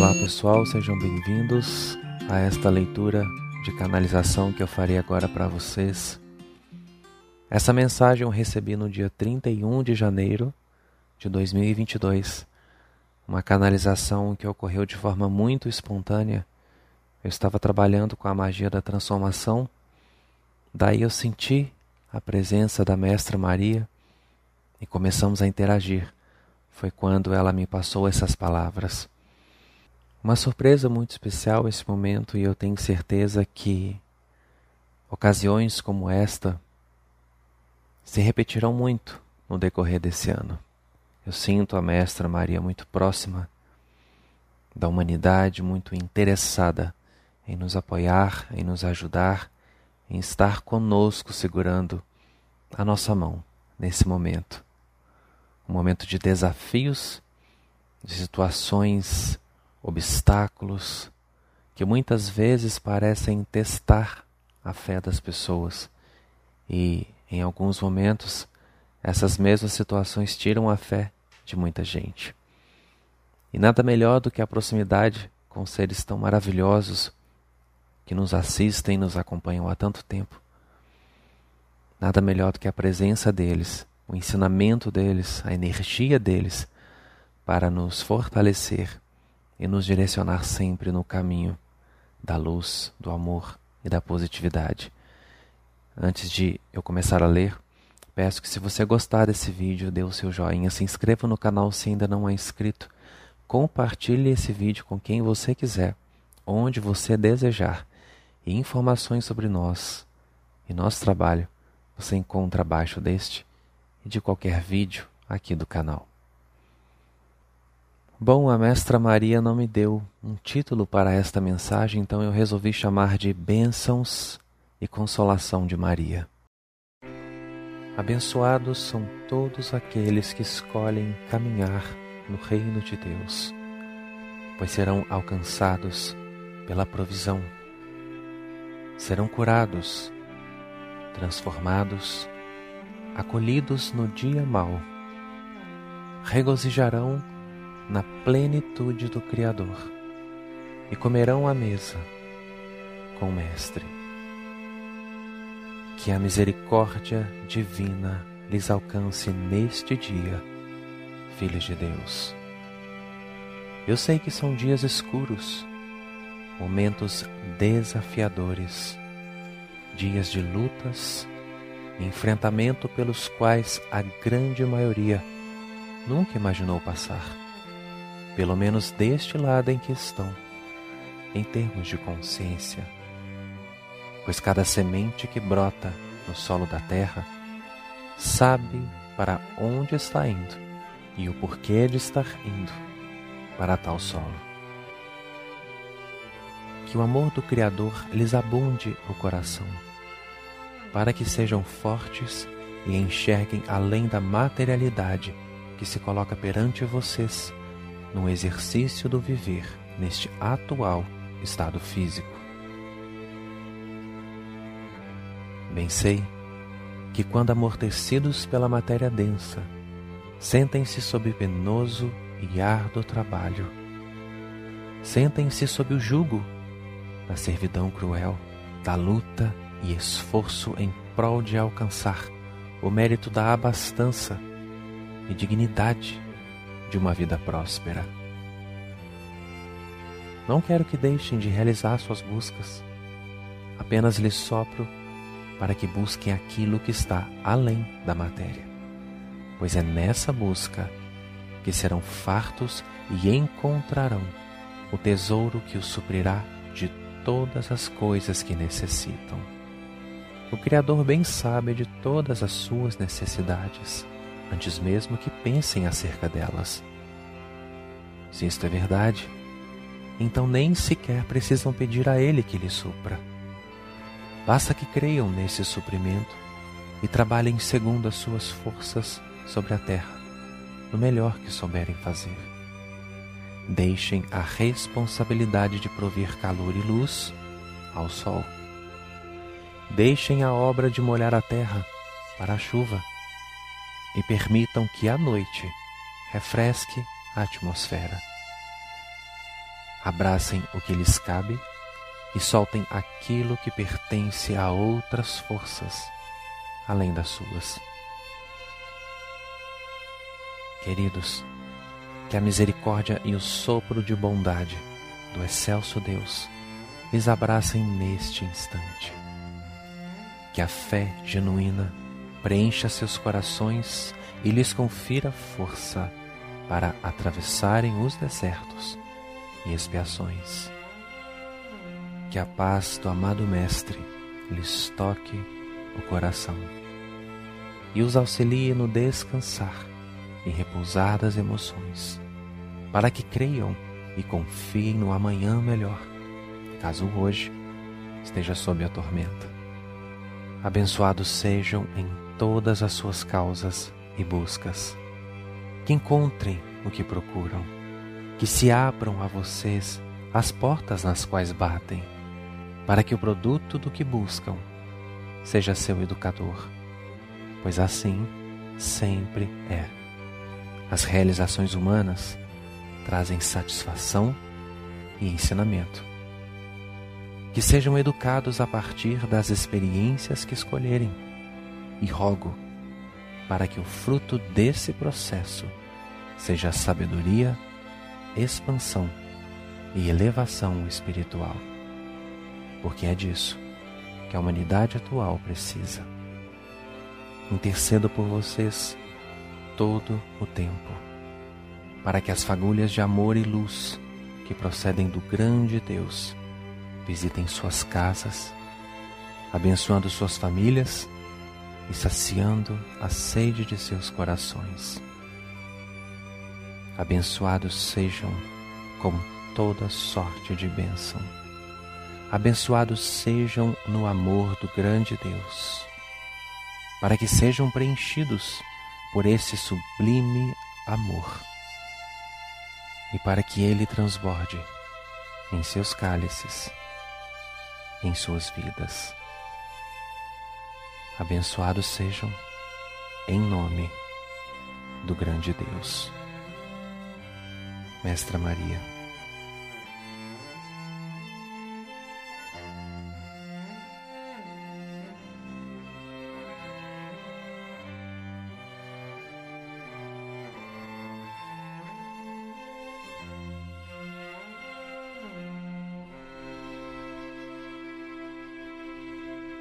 Olá pessoal, sejam bem-vindos a esta leitura de canalização que eu farei agora para vocês. Essa mensagem eu recebi no dia 31 de janeiro de 2022. Uma canalização que ocorreu de forma muito espontânea. Eu estava trabalhando com a magia da transformação, daí eu senti a presença da Mestra Maria e começamos a interagir. Foi quando ela me passou essas palavras. Uma surpresa muito especial esse momento e eu tenho certeza que ocasiões como esta se repetirão muito no decorrer desse ano. Eu sinto a Mestra Maria muito próxima da humanidade, muito interessada em nos apoiar, em nos ajudar, em estar conosco segurando a nossa mão nesse momento. Um momento de desafios, de situações obstáculos que muitas vezes parecem testar a fé das pessoas e, em alguns momentos, essas mesmas situações tiram a fé de muita gente. E nada melhor do que a proximidade com seres tão maravilhosos que nos assistem e nos acompanham há tanto tempo. Nada melhor do que a presença deles, o ensinamento deles, a energia deles para nos fortalecer e nos direcionar sempre no caminho da luz, do amor e da positividade. Antes de eu começar a ler, peço que se você gostar desse vídeo, dê o seu joinha, se inscreva no canal se ainda não é inscrito, compartilhe esse vídeo com quem você quiser, onde você desejar, e informações sobre nós e nosso trabalho você encontra abaixo deste e de qualquer vídeo aqui do canal. Bom, a Mestra Maria não me deu um título para esta mensagem, então eu resolvi chamar de Bênçãos e Consolação de Maria. Abençoados são todos aqueles que escolhem caminhar no reino de Deus, pois serão alcançados pela provisão, serão curados, transformados, acolhidos no dia mau, regozijarão na plenitude do Criador e comerão à mesa com o Mestre. Que a misericórdia divina lhes alcance neste dia, filhos de Deus. Eu sei que são dias escuros, momentos desafiadores, dias de lutas enfrentamento pelos quais a grande maioria nunca imaginou passar pelo menos deste lado em que estão, em termos de consciência. Pois cada semente que brota no solo da terra sabe para onde está indo e o porquê de estar indo para tal solo. Que o amor do Criador lhes abunde o coração, para que sejam fortes e enxerguem além da materialidade que se coloca perante vocês no exercício do viver neste atual estado físico. Bem sei que, quando amortecidos pela matéria densa, sentem-se sob penoso e árduo trabalho, sentem-se sob o jugo da servidão cruel, da luta e esforço em prol de alcançar o mérito da abastança e dignidade de uma vida próspera. Não quero que deixem de realizar suas buscas. Apenas lhes sopro para que busquem aquilo que está além da matéria, pois é nessa busca que serão fartos e encontrarão o tesouro que os suprirá de todas as coisas que necessitam. O Criador bem sabe de todas as suas necessidades antes mesmo que pensem acerca delas. Se isto é verdade, então nem sequer precisam pedir a Ele que lhe supra. Basta que creiam nesse suprimento e trabalhem segundo as suas forças sobre a terra, no melhor que souberem fazer. Deixem a responsabilidade de prover calor e luz ao sol. Deixem a obra de molhar a terra para a chuva e permitam que a noite refresque a atmosfera. abracem o que lhes cabe e soltem aquilo que pertence a outras forças além das suas. Queridos, que a misericórdia e o sopro de bondade do excelso Deus lhes abracem neste instante. Que a fé genuína preencha seus corações e lhes confira força para atravessarem os desertos e expiações. Que a paz do amado Mestre lhes toque o coração e os auxilie no descansar e repousar das emoções, para que creiam e confiem no amanhã melhor, caso hoje esteja sob a tormenta. Abençoados sejam em todas as suas causas e buscas, que encontrem o que procuram, que se abram a vocês as portas nas quais batem, para que o produto do que buscam seja seu educador, pois assim sempre é. As realizações humanas trazem satisfação e ensinamento. Que sejam educados a partir das experiências que escolherem, e rogo para que o fruto desse processo seja sabedoria, expansão e elevação espiritual, porque é disso que a humanidade atual precisa. Intercedo por vocês todo o tempo, para que as fagulhas de amor e luz que procedem do grande Deus visitem suas casas, abençoando suas famílias e saciando a sede de seus corações. Abençoados sejam com toda sorte de bênção abençoados sejam no amor do grande Deus, para que sejam preenchidos por esse sublime amor e para que ele transborde em seus cálices, em suas vidas. Abençoados sejam em nome do grande Deus. Mestra Maria